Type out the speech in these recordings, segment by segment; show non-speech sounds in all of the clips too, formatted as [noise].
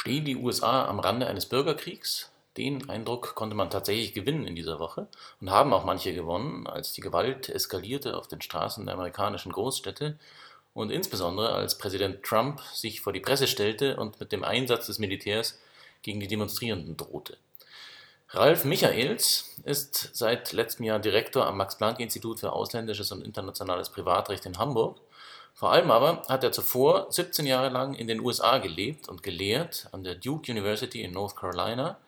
Stehen die USA am Rande eines Bürgerkriegs? Den Eindruck konnte man tatsächlich gewinnen in dieser Woche und haben auch manche gewonnen, als die Gewalt eskalierte auf den Straßen der amerikanischen Großstädte und insbesondere als Präsident Trump sich vor die Presse stellte und mit dem Einsatz des Militärs gegen die Demonstrierenden drohte. Ralf Michaels ist seit letztem Jahr Direktor am Max-Planck-Institut für ausländisches und internationales Privatrecht in Hamburg vor allem aber hat er zuvor 17 Jahre lang in den USA gelebt und gelehrt an der Duke University in North Carolina,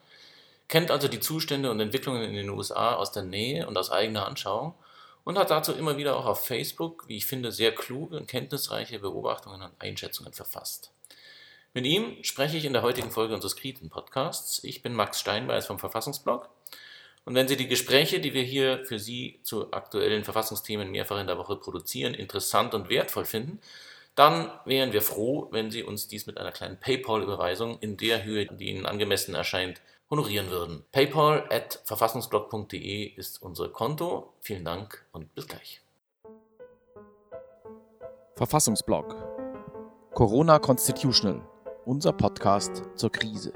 kennt also die Zustände und Entwicklungen in den USA aus der Nähe und aus eigener Anschauung und hat dazu immer wieder auch auf Facebook, wie ich finde, sehr kluge und kenntnisreiche Beobachtungen und Einschätzungen verfasst. Mit ihm spreche ich in der heutigen Folge unseres Kriten-Podcasts. Ich bin Max Steinbeiß vom Verfassungsblog und wenn Sie die Gespräche, die wir hier für Sie zu aktuellen Verfassungsthemen mehrfach in der Woche produzieren, interessant und wertvoll finden, dann wären wir froh, wenn Sie uns dies mit einer kleinen PayPal-Überweisung in der Höhe, die Ihnen angemessen erscheint, honorieren würden. PayPal at verfassungsblog.de ist unser Konto. Vielen Dank und bis gleich. Verfassungsblog Corona Constitutional, unser Podcast zur Krise.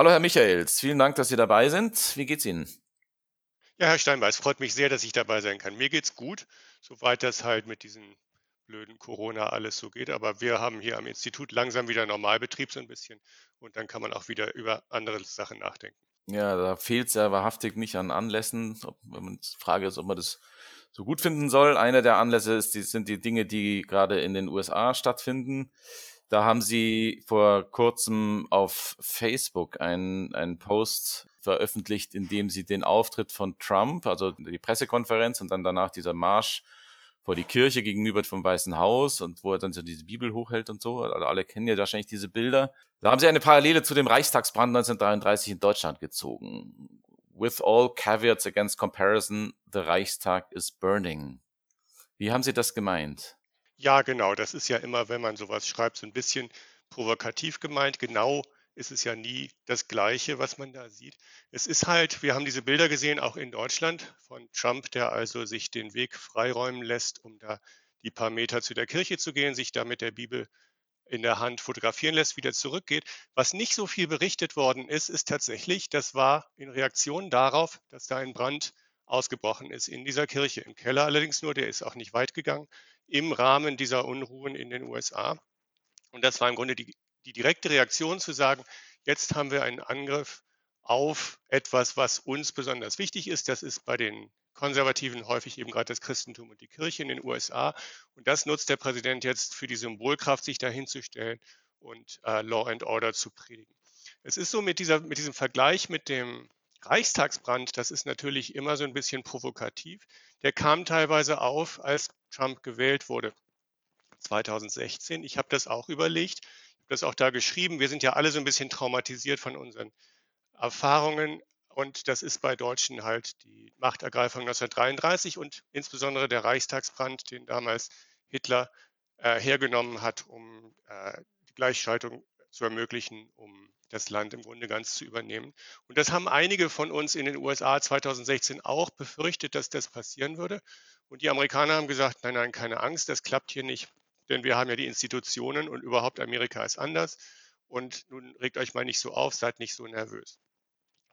Hallo Herr Michaels, vielen Dank, dass Sie dabei sind. Wie geht's Ihnen? Ja, Herr Steinbeiß, freut mich sehr, dass ich dabei sein kann. Mir geht's gut, soweit das halt mit diesem blöden Corona alles so geht. Aber wir haben hier am Institut langsam wieder Normalbetrieb so ein bisschen und dann kann man auch wieder über andere Sachen nachdenken. Ja, da fehlt es ja wahrhaftig nicht an Anlässen. wenn man die Frage ist, ob man das so gut finden soll. Einer der Anlässe ist, die, sind die Dinge, die gerade in den USA stattfinden. Da haben sie vor kurzem auf Facebook einen, einen Post veröffentlicht, in dem sie den Auftritt von Trump, also die Pressekonferenz und dann danach dieser Marsch vor die Kirche gegenüber vom Weißen Haus und wo er dann so diese Bibel hochhält und so. Also alle kennen ja wahrscheinlich diese Bilder. Da haben sie eine Parallele zu dem Reichstagsbrand 1933 in Deutschland gezogen. With all caveats against comparison, the Reichstag is burning. Wie haben Sie das gemeint? Ja, genau. Das ist ja immer, wenn man sowas schreibt, so ein bisschen provokativ gemeint. Genau ist es ja nie das Gleiche, was man da sieht. Es ist halt, wir haben diese Bilder gesehen, auch in Deutschland von Trump, der also sich den Weg freiräumen lässt, um da die paar Meter zu der Kirche zu gehen, sich da mit der Bibel in der Hand fotografieren lässt, wieder zurückgeht. Was nicht so viel berichtet worden ist, ist tatsächlich, das war in Reaktion darauf, dass da ein Brand ausgebrochen ist in dieser Kirche. Im Keller allerdings nur, der ist auch nicht weit gegangen im Rahmen dieser Unruhen in den USA. Und das war im Grunde die, die direkte Reaktion zu sagen, jetzt haben wir einen Angriff auf etwas, was uns besonders wichtig ist. Das ist bei den Konservativen häufig eben gerade das Christentum und die Kirche in den USA. Und das nutzt der Präsident jetzt für die Symbolkraft, sich dahinzustellen und äh, Law and Order zu predigen. Es ist so mit, dieser, mit diesem Vergleich mit dem Reichstagsbrand, das ist natürlich immer so ein bisschen provokativ. Der kam teilweise auf, als Trump gewählt wurde, 2016. Ich habe das auch überlegt, habe das auch da geschrieben. Wir sind ja alle so ein bisschen traumatisiert von unseren Erfahrungen. Und das ist bei Deutschen halt die Machtergreifung 1933 und insbesondere der Reichstagsbrand, den damals Hitler äh, hergenommen hat, um äh, die Gleichschaltung zu ermöglichen, um das Land im Grunde ganz zu übernehmen. Und das haben einige von uns in den USA 2016 auch befürchtet, dass das passieren würde. Und die Amerikaner haben gesagt, nein, nein, keine Angst, das klappt hier nicht, denn wir haben ja die Institutionen und überhaupt Amerika ist anders. Und nun regt euch mal nicht so auf, seid nicht so nervös.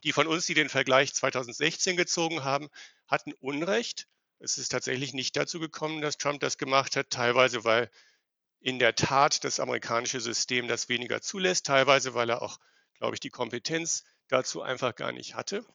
Die von uns, die den Vergleich 2016 gezogen haben, hatten Unrecht. Es ist tatsächlich nicht dazu gekommen, dass Trump das gemacht hat, teilweise weil in der Tat das amerikanische System das weniger zulässt, teilweise weil er auch, glaube ich, die Kompetenz dazu einfach gar nicht hatte.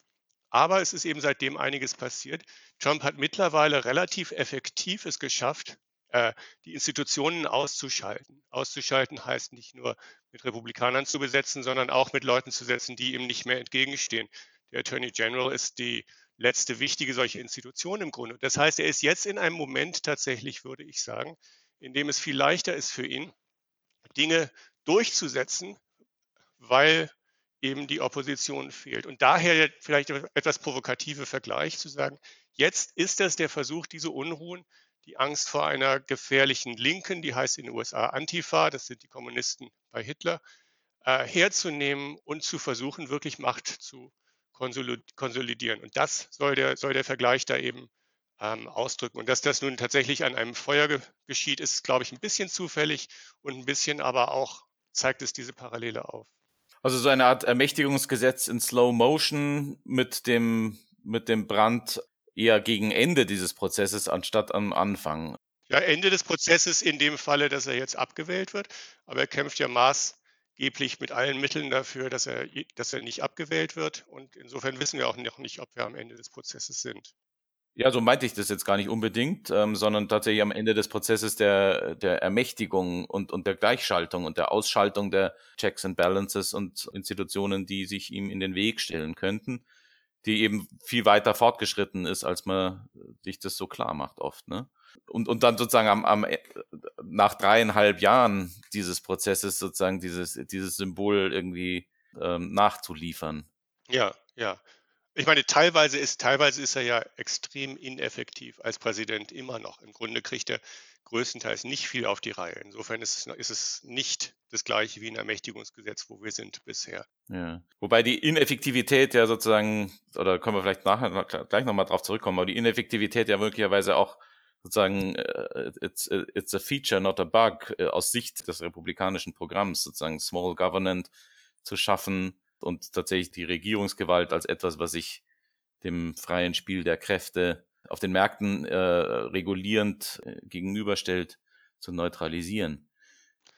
Aber es ist eben seitdem einiges passiert. Trump hat mittlerweile relativ effektiv es geschafft, äh, die Institutionen auszuschalten. Auszuschalten heißt nicht nur mit Republikanern zu besetzen, sondern auch mit Leuten zu setzen, die ihm nicht mehr entgegenstehen. Der Attorney General ist die letzte wichtige solche Institution im Grunde. Das heißt, er ist jetzt in einem Moment tatsächlich, würde ich sagen, in dem es viel leichter ist für ihn, Dinge durchzusetzen, weil eben die Opposition fehlt. Und daher vielleicht etwas provokative Vergleich zu sagen, jetzt ist das der Versuch, diese Unruhen, die Angst vor einer gefährlichen Linken, die heißt in den USA Antifa, das sind die Kommunisten bei Hitler, äh, herzunehmen und zu versuchen, wirklich Macht zu konsolidieren. Und das soll der, soll der Vergleich da eben ähm, ausdrücken. Und dass das nun tatsächlich an einem Feuer ge geschieht, ist, glaube ich, ein bisschen zufällig und ein bisschen aber auch zeigt es diese Parallele auf. Also so eine Art Ermächtigungsgesetz in Slow Motion mit dem, mit dem Brand eher gegen Ende dieses Prozesses anstatt am Anfang. Ja, Ende des Prozesses in dem Falle, dass er jetzt abgewählt wird. Aber er kämpft ja maßgeblich mit allen Mitteln dafür, dass er, dass er nicht abgewählt wird. Und insofern wissen wir auch noch nicht, ob wir am Ende des Prozesses sind. Ja, so meinte ich das jetzt gar nicht unbedingt, ähm, sondern tatsächlich am Ende des Prozesses der, der Ermächtigung und, und der Gleichschaltung und der Ausschaltung der Checks and Balances und Institutionen, die sich ihm in den Weg stellen könnten, die eben viel weiter fortgeschritten ist, als man sich das so klar macht oft. Ne? Und, und dann sozusagen am, am, äh, nach dreieinhalb Jahren dieses Prozesses sozusagen dieses, dieses Symbol irgendwie ähm, nachzuliefern. Ja, ja. Ich meine, teilweise ist, teilweise ist er ja extrem ineffektiv als Präsident immer noch. Im Grunde kriegt er größtenteils nicht viel auf die Reihe. Insofern ist es, ist es nicht das gleiche wie ein Ermächtigungsgesetz, wo wir sind bisher. Ja. Wobei die Ineffektivität ja sozusagen, oder können wir vielleicht nachher gleich nochmal drauf zurückkommen, aber die Ineffektivität ja möglicherweise auch sozusagen uh, it's, it's a feature, not a bug, uh, aus Sicht des republikanischen Programms, sozusagen Small Government zu schaffen, und tatsächlich die Regierungsgewalt als etwas, was sich dem freien Spiel der Kräfte auf den Märkten äh, regulierend äh, gegenüberstellt, zu neutralisieren.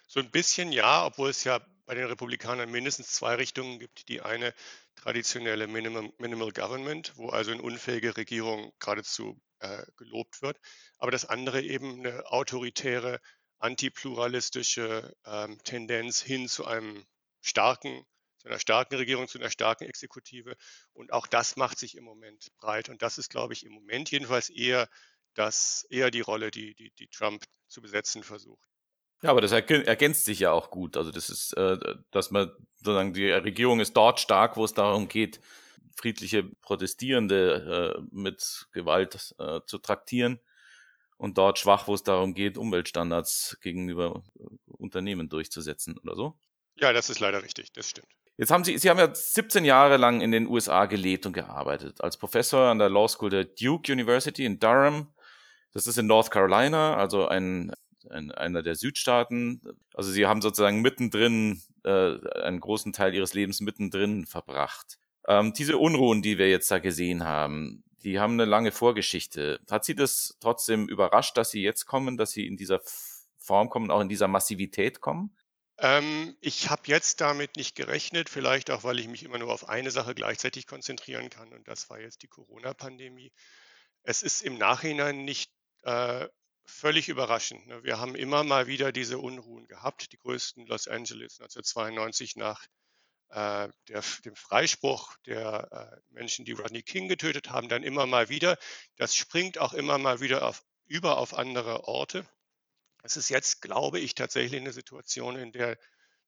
So ein bisschen ja, obwohl es ja bei den Republikanern mindestens zwei Richtungen gibt. Die eine traditionelle Minimum, Minimal Government, wo also eine unfähige Regierung geradezu äh, gelobt wird, aber das andere eben eine autoritäre, antipluralistische ähm, Tendenz hin zu einem starken zu einer starken Regierung, zu einer starken Exekutive. Und auch das macht sich im Moment breit. Und das ist, glaube ich, im Moment jedenfalls eher, das, eher die Rolle, die, die, die Trump zu besetzen versucht. Ja, aber das ergänzt sich ja auch gut. Also das ist, äh, dass man sozusagen die Regierung ist dort stark, wo es darum geht, friedliche Protestierende äh, mit Gewalt äh, zu traktieren und dort schwach, wo es darum geht, Umweltstandards gegenüber Unternehmen durchzusetzen oder so. Ja, das ist leider richtig, das stimmt. Jetzt haben Sie, Sie haben ja 17 Jahre lang in den USA gelebt und gearbeitet, als Professor an der Law School der Duke University in Durham. Das ist in North Carolina, also ein, ein einer der Südstaaten. Also Sie haben sozusagen mittendrin, äh, einen großen Teil Ihres Lebens mittendrin verbracht. Ähm, diese Unruhen, die wir jetzt da gesehen haben, die haben eine lange Vorgeschichte. Hat Sie das trotzdem überrascht, dass Sie jetzt kommen, dass Sie in dieser Form kommen, auch in dieser Massivität kommen? Ähm, ich habe jetzt damit nicht gerechnet, vielleicht auch, weil ich mich immer nur auf eine Sache gleichzeitig konzentrieren kann und das war jetzt die Corona-Pandemie. Es ist im Nachhinein nicht äh, völlig überraschend. Ne? Wir haben immer mal wieder diese Unruhen gehabt, die größten Los Angeles 1992 nach äh, der, dem Freispruch der äh, Menschen, die Rodney King getötet haben, dann immer mal wieder. Das springt auch immer mal wieder auf, über auf andere Orte. Es ist jetzt, glaube ich, tatsächlich eine Situation, in der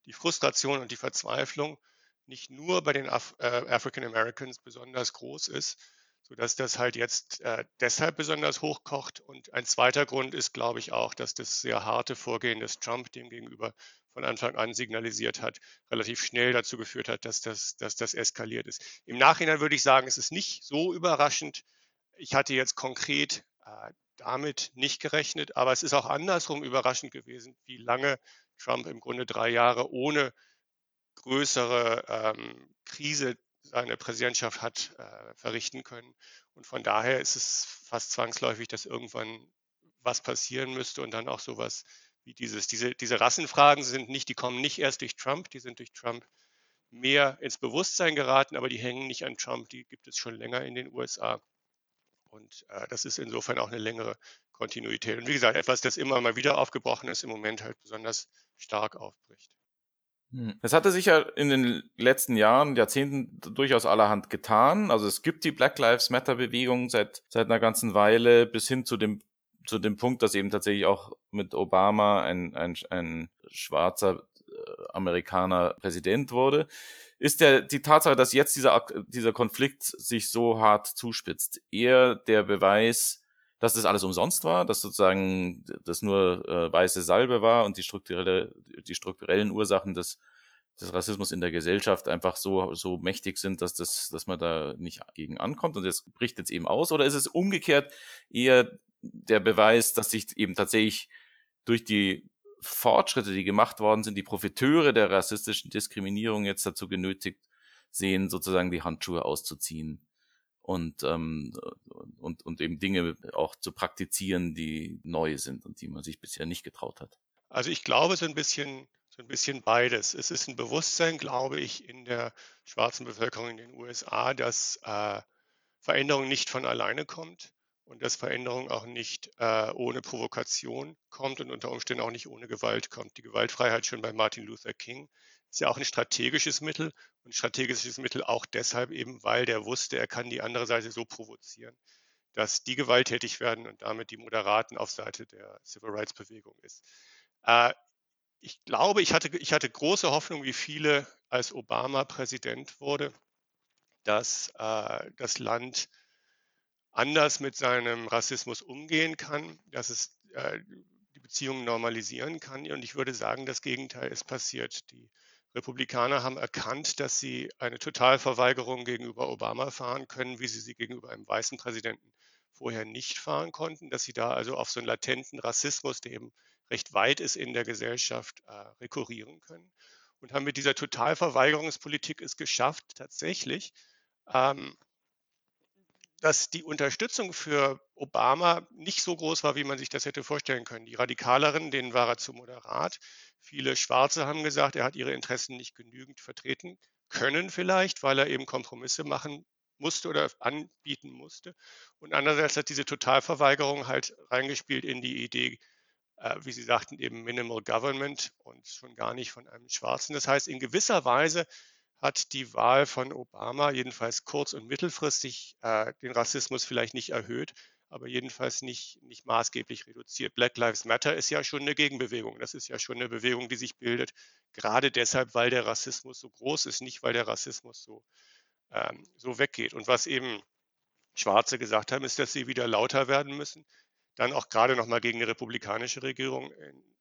die Frustration und die Verzweiflung nicht nur bei den Af äh, African Americans besonders groß ist, sodass das halt jetzt äh, deshalb besonders hochkocht. Und ein zweiter Grund ist, glaube ich, auch, dass das sehr harte Vorgehen des Trump dem gegenüber von Anfang an signalisiert hat, relativ schnell dazu geführt hat, dass das, dass das eskaliert ist. Im Nachhinein würde ich sagen, es ist nicht so überraschend. Ich hatte jetzt konkret äh, damit nicht gerechnet. Aber es ist auch andersrum überraschend gewesen, wie lange Trump im Grunde drei Jahre ohne größere ähm, Krise seine Präsidentschaft hat äh, verrichten können. Und von daher ist es fast zwangsläufig, dass irgendwann was passieren müsste und dann auch sowas wie dieses. Diese, diese Rassenfragen sind nicht, die kommen nicht erst durch Trump, die sind durch Trump mehr ins Bewusstsein geraten, aber die hängen nicht an Trump, die gibt es schon länger in den USA. Und äh, das ist insofern auch eine längere Kontinuität. Und wie gesagt, etwas, das immer mal wieder aufgebrochen ist, im Moment halt besonders stark aufbricht. Hm. Es hatte sich ja in den letzten Jahren, Jahrzehnten durchaus allerhand getan. Also es gibt die Black Lives Matter Bewegung seit, seit einer ganzen Weile bis hin zu dem, zu dem Punkt, dass eben tatsächlich auch mit Obama ein, ein, ein schwarzer äh, Amerikaner Präsident wurde ist der, die Tatsache, dass jetzt dieser, dieser Konflikt sich so hart zuspitzt, eher der Beweis, dass das alles umsonst war, dass sozusagen das nur äh, weiße Salbe war und die strukturelle, die strukturellen Ursachen des, des Rassismus in der Gesellschaft einfach so, so mächtig sind, dass, das, dass man da nicht gegen ankommt und das bricht jetzt eben aus? Oder ist es umgekehrt eher der Beweis, dass sich eben tatsächlich durch die Fortschritte, die gemacht worden sind, die Profiteure der rassistischen Diskriminierung jetzt dazu genötigt sehen, sozusagen die Handschuhe auszuziehen und, ähm, und, und eben Dinge auch zu praktizieren, die neu sind und die man sich bisher nicht getraut hat. Also ich glaube so ein bisschen, so ein bisschen beides. Es ist ein Bewusstsein, glaube ich, in der schwarzen Bevölkerung in den USA, dass äh, Veränderung nicht von alleine kommt und dass Veränderung auch nicht äh, ohne Provokation kommt und unter Umständen auch nicht ohne Gewalt kommt. Die Gewaltfreiheit schon bei Martin Luther King ist ja auch ein strategisches Mittel und strategisches Mittel auch deshalb eben, weil der wusste, er kann die andere Seite so provozieren, dass die gewalttätig werden und damit die Moderaten auf Seite der Civil Rights Bewegung ist. Äh, ich glaube, ich hatte, ich hatte große Hoffnung, wie viele, als Obama Präsident wurde, dass äh, das Land anders mit seinem Rassismus umgehen kann, dass es äh, die Beziehungen normalisieren kann. Und ich würde sagen, das Gegenteil ist passiert. Die Republikaner haben erkannt, dass sie eine Totalverweigerung gegenüber Obama fahren können, wie sie sie gegenüber einem weißen Präsidenten vorher nicht fahren konnten, dass sie da also auf so einen latenten Rassismus, der eben recht weit ist in der Gesellschaft, äh, rekurrieren können und haben mit dieser Totalverweigerungspolitik es geschafft, tatsächlich ähm, dass die Unterstützung für Obama nicht so groß war, wie man sich das hätte vorstellen können. Die Radikaleren, denen war er zu moderat. Viele Schwarze haben gesagt, er hat ihre Interessen nicht genügend vertreten können vielleicht, weil er eben Kompromisse machen musste oder anbieten musste. Und andererseits hat diese Totalverweigerung halt reingespielt in die Idee, äh, wie Sie sagten, eben Minimal Government und schon gar nicht von einem Schwarzen. Das heißt, in gewisser Weise hat die Wahl von Obama jedenfalls kurz- und mittelfristig äh, den Rassismus vielleicht nicht erhöht, aber jedenfalls nicht, nicht maßgeblich reduziert. Black Lives Matter ist ja schon eine Gegenbewegung. Das ist ja schon eine Bewegung, die sich bildet, gerade deshalb, weil der Rassismus so groß ist, nicht weil der Rassismus so, ähm, so weggeht. Und was eben Schwarze gesagt haben, ist, dass sie wieder lauter werden müssen. Dann auch gerade nochmal gegen eine republikanische Regierung,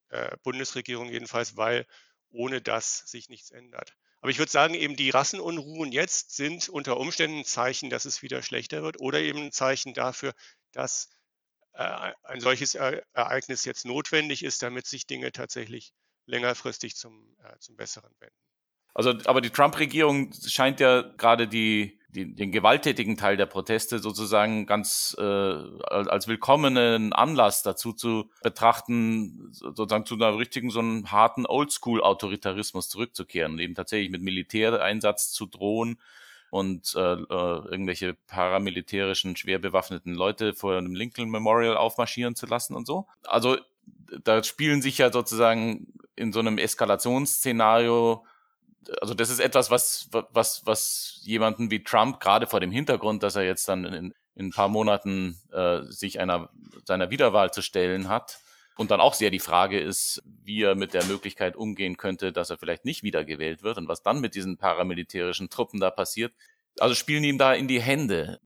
äh, Bundesregierung jedenfalls, weil ohne das sich nichts ändert. Aber ich würde sagen, eben die Rassenunruhen jetzt sind unter Umständen ein Zeichen, dass es wieder schlechter wird oder eben ein Zeichen dafür, dass äh, ein solches Ereignis jetzt notwendig ist, damit sich Dinge tatsächlich längerfristig zum, äh, zum Besseren wenden. Also, aber die Trump-Regierung scheint ja gerade die, die, den gewalttätigen Teil der Proteste sozusagen ganz äh, als willkommenen Anlass dazu zu betrachten, sozusagen zu einer richtigen, so einem harten Oldschool-Autoritarismus zurückzukehren eben tatsächlich mit Militäreinsatz zu drohen und äh, äh, irgendwelche paramilitärischen, schwer bewaffneten Leute vor einem Lincoln Memorial aufmarschieren zu lassen und so. Also da spielen sich ja sozusagen in so einem Eskalationsszenario also das ist etwas, was, was, was jemanden wie Trump gerade vor dem Hintergrund, dass er jetzt dann in, in ein paar Monaten äh, sich einer seiner Wiederwahl zu stellen hat. Und dann auch sehr die Frage ist, wie er mit der Möglichkeit umgehen könnte, dass er vielleicht nicht wiedergewählt wird und was dann mit diesen paramilitärischen Truppen da passiert. Also spielen ihm da in die Hände.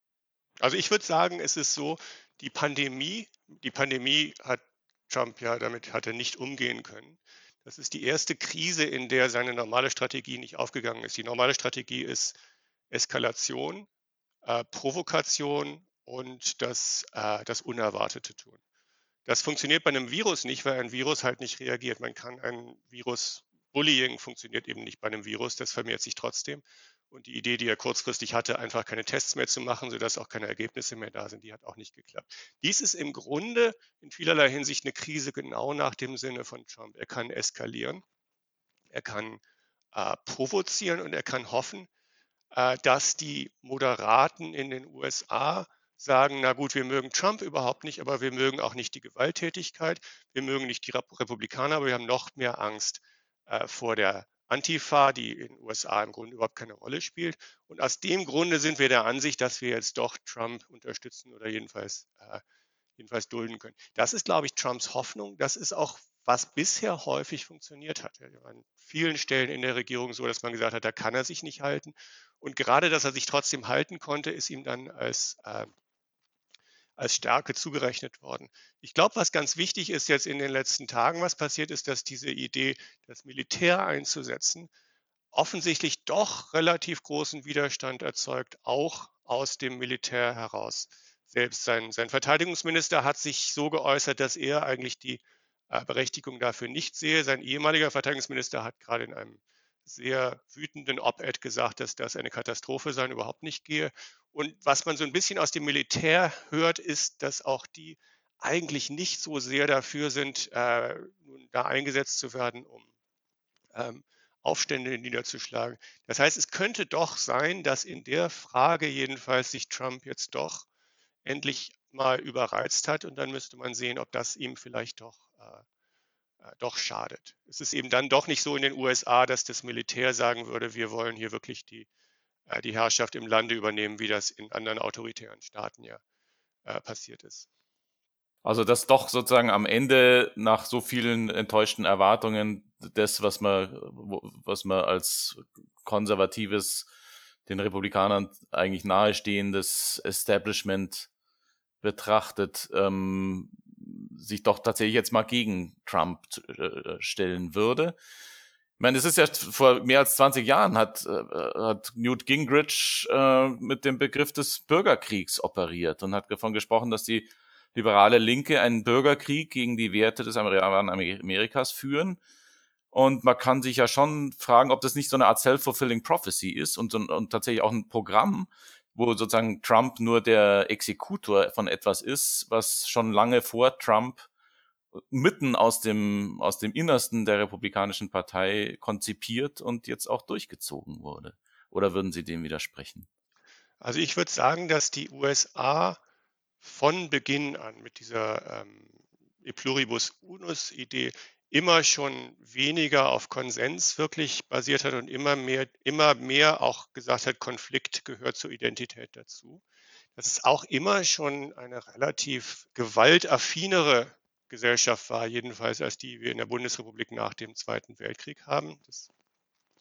Also ich würde sagen, es ist so, die Pandemie, die Pandemie hat Trump ja, damit hat er nicht umgehen können. Das ist die erste Krise, in der seine normale Strategie nicht aufgegangen ist. Die normale Strategie ist Eskalation, äh, Provokation und das, äh, das Unerwartete tun. Das funktioniert bei einem Virus nicht, weil ein Virus halt nicht reagiert. Man kann ein Virus, Bullying funktioniert eben nicht bei einem Virus, das vermehrt sich trotzdem. Und die Idee, die er kurzfristig hatte, einfach keine Tests mehr zu machen, sodass auch keine Ergebnisse mehr da sind, die hat auch nicht geklappt. Dies ist im Grunde in vielerlei Hinsicht eine Krise genau nach dem Sinne von Trump. Er kann eskalieren, er kann äh, provozieren und er kann hoffen, äh, dass die Moderaten in den USA sagen, na gut, wir mögen Trump überhaupt nicht, aber wir mögen auch nicht die Gewalttätigkeit, wir mögen nicht die Republikaner, aber wir haben noch mehr Angst äh, vor der Antifa, die in den USA im Grunde überhaupt keine Rolle spielt. Und aus dem Grunde sind wir der Ansicht, dass wir jetzt doch Trump unterstützen oder jedenfalls, äh, jedenfalls dulden können. Das ist, glaube ich, Trumps Hoffnung. Das ist auch, was bisher häufig funktioniert hat. An vielen Stellen in der Regierung so, dass man gesagt hat, da kann er sich nicht halten. Und gerade, dass er sich trotzdem halten konnte, ist ihm dann als äh, als Stärke zugerechnet worden. Ich glaube, was ganz wichtig ist jetzt in den letzten Tagen, was passiert ist, dass diese Idee, das Militär einzusetzen, offensichtlich doch relativ großen Widerstand erzeugt, auch aus dem Militär heraus. Selbst sein, sein Verteidigungsminister hat sich so geäußert, dass er eigentlich die äh, Berechtigung dafür nicht sehe. Sein ehemaliger Verteidigungsminister hat gerade in einem sehr wütenden Op-Ed gesagt, dass das eine Katastrophe sein überhaupt nicht gehe. Und was man so ein bisschen aus dem Militär hört, ist, dass auch die eigentlich nicht so sehr dafür sind, äh, da eingesetzt zu werden, um ähm, Aufstände niederzuschlagen. Das heißt, es könnte doch sein, dass in der Frage jedenfalls sich Trump jetzt doch endlich mal überreizt hat und dann müsste man sehen, ob das ihm vielleicht doch, äh, äh doch schadet. Es ist eben dann doch nicht so in den USA, dass das Militär sagen würde, wir wollen hier wirklich die, äh, die Herrschaft im Lande übernehmen, wie das in anderen autoritären Staaten ja äh, passiert ist. Also dass doch sozusagen am Ende nach so vielen enttäuschten Erwartungen das, was man, was man als konservatives, den Republikanern eigentlich nahestehendes Establishment betrachtet, ähm, sich doch tatsächlich jetzt mal gegen Trump äh, stellen würde. Ich meine, es ist ja vor mehr als 20 Jahren hat, äh, hat Newt Gingrich äh, mit dem Begriff des Bürgerkriegs operiert und hat davon gesprochen, dass die liberale Linke einen Bürgerkrieg gegen die Werte des Amerikas führen. Und man kann sich ja schon fragen, ob das nicht so eine Art self-fulfilling prophecy ist und, und, und tatsächlich auch ein Programm, wo sozusagen Trump nur der Exekutor von etwas ist, was schon lange vor Trump mitten aus dem, aus dem Innersten der Republikanischen Partei konzipiert und jetzt auch durchgezogen wurde. Oder würden Sie dem widersprechen? Also ich würde sagen, dass die USA von Beginn an mit dieser ähm, E pluribus unus Idee immer schon weniger auf Konsens wirklich basiert hat und immer mehr, immer mehr auch gesagt hat, Konflikt gehört zur Identität dazu. Dass es auch immer schon eine relativ gewaltaffinere Gesellschaft war, jedenfalls als die wir in der Bundesrepublik nach dem Zweiten Weltkrieg haben. Das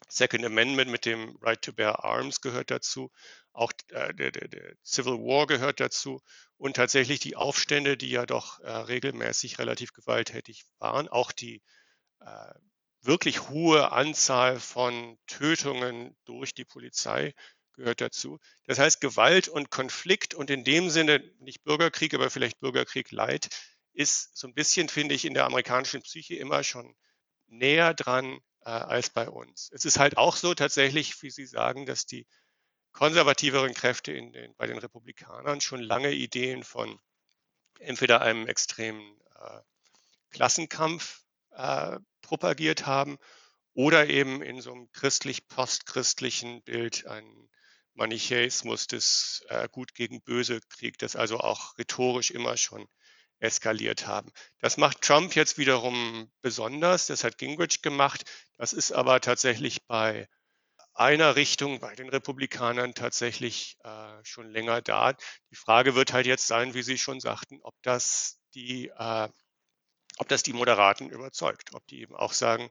Second Amendment mit dem Right to Bear Arms gehört dazu. Auch äh, der, der, der, Civil War gehört dazu. Und tatsächlich die Aufstände, die ja doch äh, regelmäßig relativ gewalttätig waren. Auch die äh, wirklich hohe Anzahl von Tötungen durch die Polizei gehört dazu. Das heißt, Gewalt und Konflikt und in dem Sinne nicht Bürgerkrieg, aber vielleicht Bürgerkrieg Leid, ist so ein bisschen, finde ich, in der amerikanischen Psyche immer schon näher dran äh, als bei uns. Es ist halt auch so tatsächlich, wie Sie sagen, dass die konservativeren Kräfte in den, bei den Republikanern schon lange Ideen von entweder einem extremen äh, Klassenkampf äh, propagiert haben oder eben in so einem christlich-postchristlichen Bild einen Manichäismus des äh, Gut gegen Böse Krieg, das also auch rhetorisch immer schon eskaliert haben. Das macht Trump jetzt wiederum besonders, das hat Gingrich gemacht. Das ist aber tatsächlich bei einer Richtung, bei den Republikanern tatsächlich äh, schon länger da. Die Frage wird halt jetzt sein, wie Sie schon sagten, ob das die, äh, ob das die Moderaten überzeugt, ob die eben auch sagen,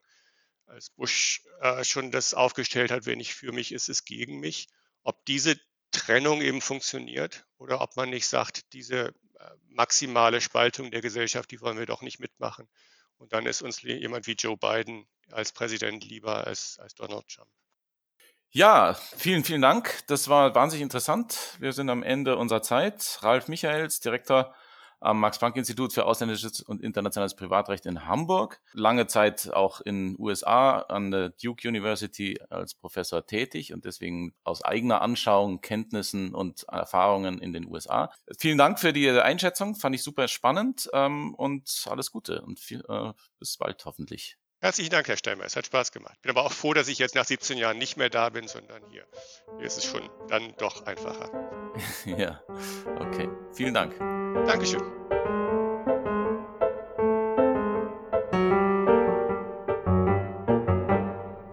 als Bush äh, schon das aufgestellt hat, wenn nicht für mich ist, es gegen mich, ob diese Trennung eben funktioniert oder ob man nicht sagt, diese maximale Spaltung der Gesellschaft, die wollen wir doch nicht mitmachen. Und dann ist uns jemand wie Joe Biden als Präsident lieber als, als Donald Trump. Ja, vielen, vielen Dank. Das war wahnsinnig interessant. Wir sind am Ende unserer Zeit. Ralf Michaels, Direktor am Max-Planck-Institut für ausländisches und internationales Privatrecht in Hamburg. Lange Zeit auch in USA an der Duke University als Professor tätig und deswegen aus eigener Anschauung, Kenntnissen und Erfahrungen in den USA. Vielen Dank für die Einschätzung, fand ich super spannend ähm, und alles Gute und viel, äh, bis bald hoffentlich. Herzlichen Dank, Herr Steinmeier. Es hat Spaß gemacht. Bin aber auch froh, dass ich jetzt nach 17 Jahren nicht mehr da bin, sondern hier. Hier ist es schon dann doch einfacher. [laughs] ja, okay. Vielen Dank. Dankeschön.